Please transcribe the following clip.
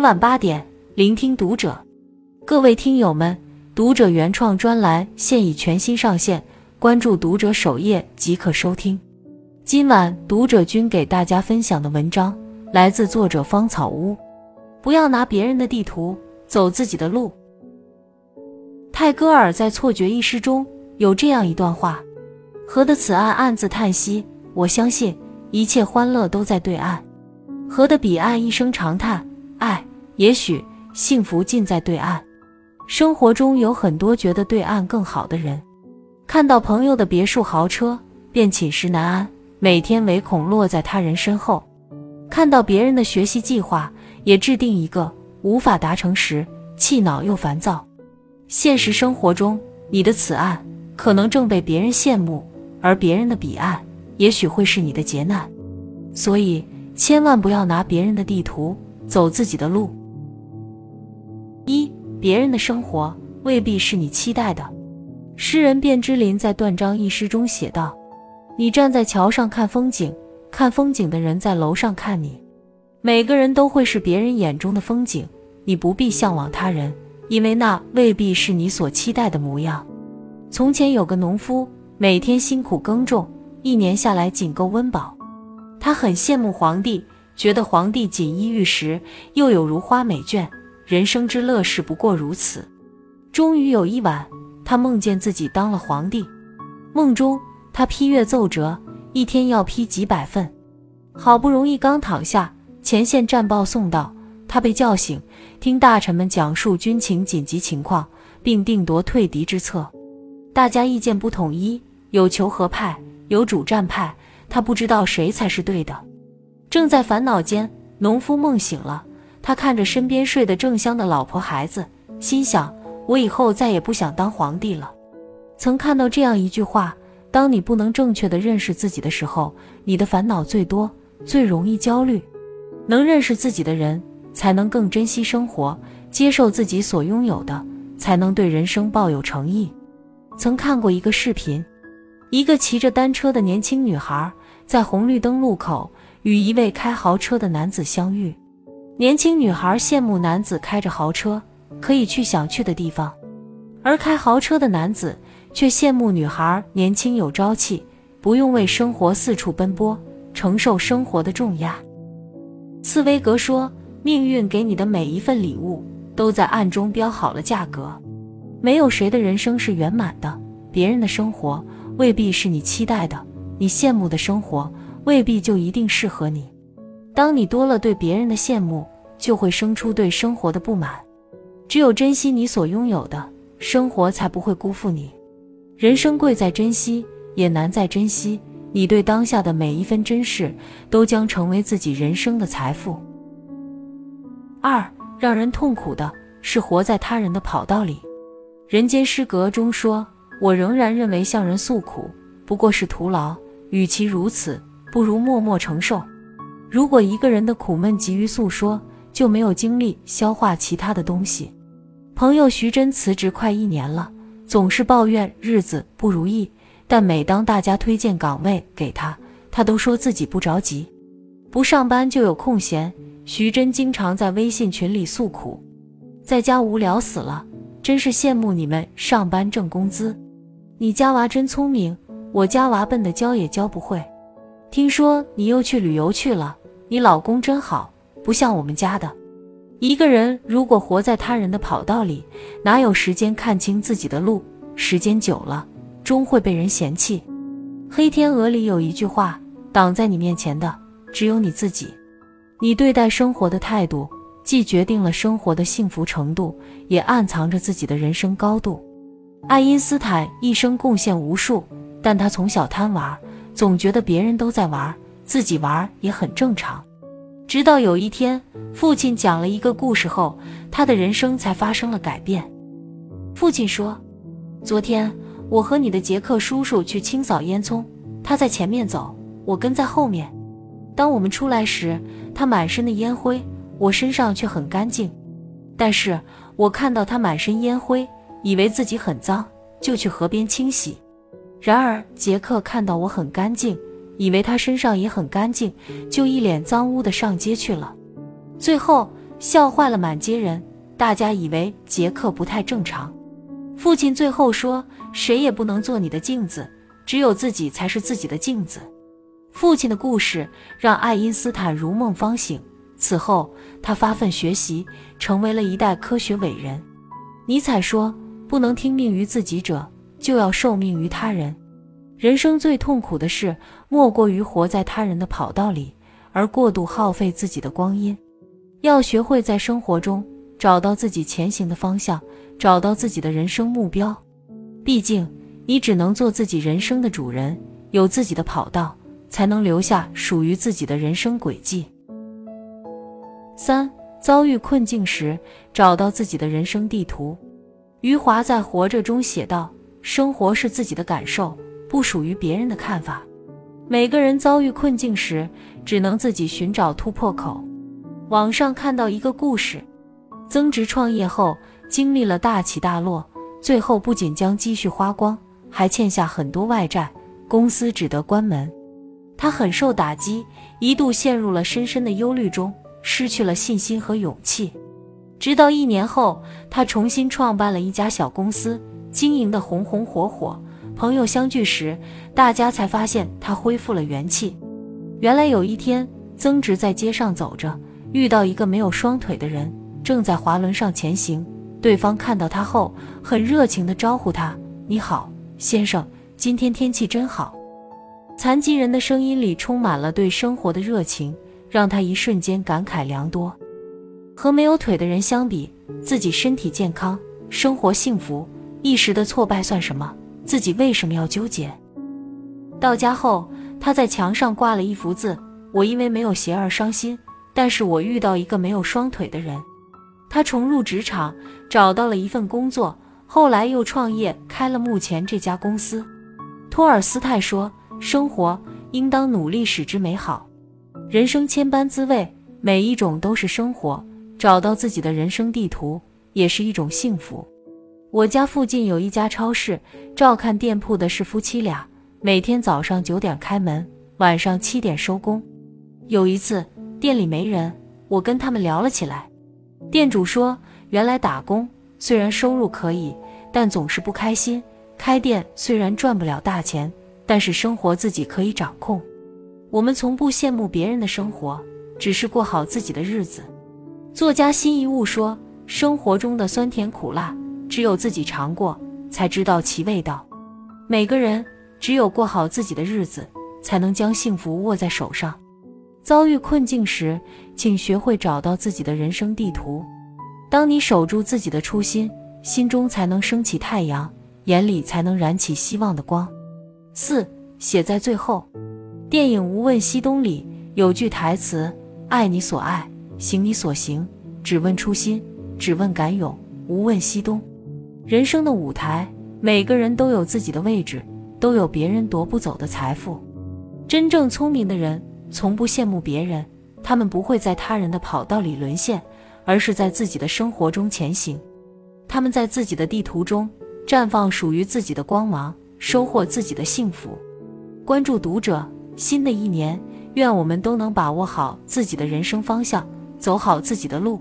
每晚八点，聆听读者。各位听友们，读者原创专栏现已全新上线，关注读者首页即可收听。今晚读者君给大家分享的文章来自作者芳草屋。不要拿别人的地图走自己的路。泰戈尔在《错觉》一诗中有这样一段话：“河的此岸暗自叹息，我相信一切欢乐都在对岸。河的彼岸一声长叹，唉，也许幸福尽在对岸。”生活中有很多觉得对岸更好的人，看到朋友的别墅豪车便寝食难安，每天唯恐落在他人身后；看到别人的学习计划也制定一个无法达成时，气恼又烦躁。现实生活中，你的此岸可能正被别人羡慕，而别人的彼岸也许会是你的劫难。所以，千万不要拿别人的地图走自己的路。别人的生活未必是你期待的。诗人卞之琳在《断章》一诗中写道：“你站在桥上看风景，看风景的人在楼上看你。每个人都会是别人眼中的风景，你不必向往他人，因为那未必是你所期待的模样。”从前有个农夫，每天辛苦耕种，一年下来仅够温饱。他很羡慕皇帝，觉得皇帝锦衣玉食，又有如花美眷。人生之乐事不过如此。终于有一晚，他梦见自己当了皇帝。梦中，他批阅奏折，一天要批几百份。好不容易刚躺下，前线战报送到，他被叫醒，听大臣们讲述军情紧急情况，并定夺退敌之策。大家意见不统一，有求和派，有主战派，他不知道谁才是对的。正在烦恼间，农夫梦醒了。他看着身边睡得正香的老婆孩子，心想：我以后再也不想当皇帝了。曾看到这样一句话：当你不能正确的认识自己的时候，你的烦恼最多，最容易焦虑。能认识自己的人，才能更珍惜生活，接受自己所拥有的，才能对人生抱有诚意。曾看过一个视频，一个骑着单车的年轻女孩在红绿灯路口与一位开豪车的男子相遇。年轻女孩羡慕男子开着豪车，可以去想去的地方，而开豪车的男子却羡慕女孩年轻有朝气，不用为生活四处奔波，承受生活的重压。茨威格说：“命运给你的每一份礼物，都在暗中标好了价格。没有谁的人生是圆满的，别人的生活未必是你期待的，你羡慕的生活未必就一定适合你。”当你多了对别人的羡慕，就会生出对生活的不满。只有珍惜你所拥有的，生活才不会辜负你。人生贵在珍惜，也难在珍惜。你对当下的每一分珍视，都将成为自己人生的财富。二，让人痛苦的是活在他人的跑道里。《人间失格》中说：“我仍然认为向人诉苦不过是徒劳，与其如此，不如默默承受。”如果一个人的苦闷急于诉说，就没有精力消化其他的东西。朋友徐真辞职快一年了，总是抱怨日子不如意，但每当大家推荐岗位给他，他都说自己不着急，不上班就有空闲。徐真经常在微信群里诉苦，在家无聊死了，真是羡慕你们上班挣工资。你家娃真聪明，我家娃笨的教也教不会。听说你又去旅游去了。你老公真好，不像我们家的。一个人如果活在他人的跑道里，哪有时间看清自己的路？时间久了，终会被人嫌弃。《黑天鹅》里有一句话：“挡在你面前的只有你自己。”你对待生活的态度，既决定了生活的幸福程度，也暗藏着自己的人生高度。爱因斯坦一生贡献无数，但他从小贪玩，总觉得别人都在玩。自己玩也很正常，直到有一天，父亲讲了一个故事后，他的人生才发生了改变。父亲说：“昨天我和你的杰克叔叔去清扫烟囱，他在前面走，我跟在后面。当我们出来时，他满身的烟灰，我身上却很干净。但是我看到他满身烟灰，以为自己很脏，就去河边清洗。然而杰克看到我很干净。”以为他身上也很干净，就一脸脏污的上街去了。最后笑坏了满街人。大家以为杰克不太正常。父亲最后说：“谁也不能做你的镜子，只有自己才是自己的镜子。”父亲的故事让爱因斯坦如梦方醒。此后，他发奋学习，成为了一代科学伟人。尼采说：“不能听命于自己者，就要受命于他人。”人生最痛苦的事，莫过于活在他人的跑道里，而过度耗费自己的光阴。要学会在生活中找到自己前行的方向，找到自己的人生目标。毕竟，你只能做自己人生的主人，有自己的跑道，才能留下属于自己的人生轨迹。三遭遇困境时，找到自己的人生地图。余华在《活着》中写道：“生活是自己的感受。”不属于别人的看法。每个人遭遇困境时，只能自己寻找突破口。网上看到一个故事：曾植创业后经历了大起大落，最后不仅将积蓄花光，还欠下很多外债，公司只得关门。他很受打击，一度陷入了深深的忧虑中，失去了信心和勇气。直到一年后，他重新创办了一家小公司，经营的红红火火。朋友相聚时，大家才发现他恢复了元气。原来有一天，曾植在街上走着，遇到一个没有双腿的人，正在滑轮上前行。对方看到他后，很热情地招呼他：“你好，先生，今天天气真好。”残疾人的声音里充满了对生活的热情，让他一瞬间感慨良多。和没有腿的人相比，自己身体健康，生活幸福，一时的挫败算什么？自己为什么要纠结？到家后，他在墙上挂了一幅字：“我因为没有鞋而伤心，但是我遇到一个没有双腿的人。”他重入职场，找到了一份工作，后来又创业，开了目前这家公司。托尔斯泰说：“生活应当努力使之美好，人生千般滋味，每一种都是生活。找到自己的人生地图，也是一种幸福。”我家附近有一家超市，照看店铺的是夫妻俩，每天早上九点开门，晚上七点收工。有一次店里没人，我跟他们聊了起来。店主说：“原来打工虽然收入可以，但总是不开心。开店虽然赚不了大钱，但是生活自己可以掌控。我们从不羡慕别人的生活，只是过好自己的日子。”作家辛夷坞说：“生活中的酸甜苦辣。”只有自己尝过，才知道其味道。每个人只有过好自己的日子，才能将幸福握在手上。遭遇困境时，请学会找到自己的人生地图。当你守住自己的初心，心中才能升起太阳，眼里才能燃起希望的光。四写在最后。电影《无问西东》里有句台词：“爱你所爱，行你所行，只问初心，只问敢勇，无问西东。”人生的舞台，每个人都有自己的位置，都有别人夺不走的财富。真正聪明的人，从不羡慕别人，他们不会在他人的跑道里沦陷，而是在自己的生活中前行。他们在自己的地图中绽放属于自己的光芒，收获自己的幸福。关注读者，新的一年，愿我们都能把握好自己的人生方向，走好自己的路。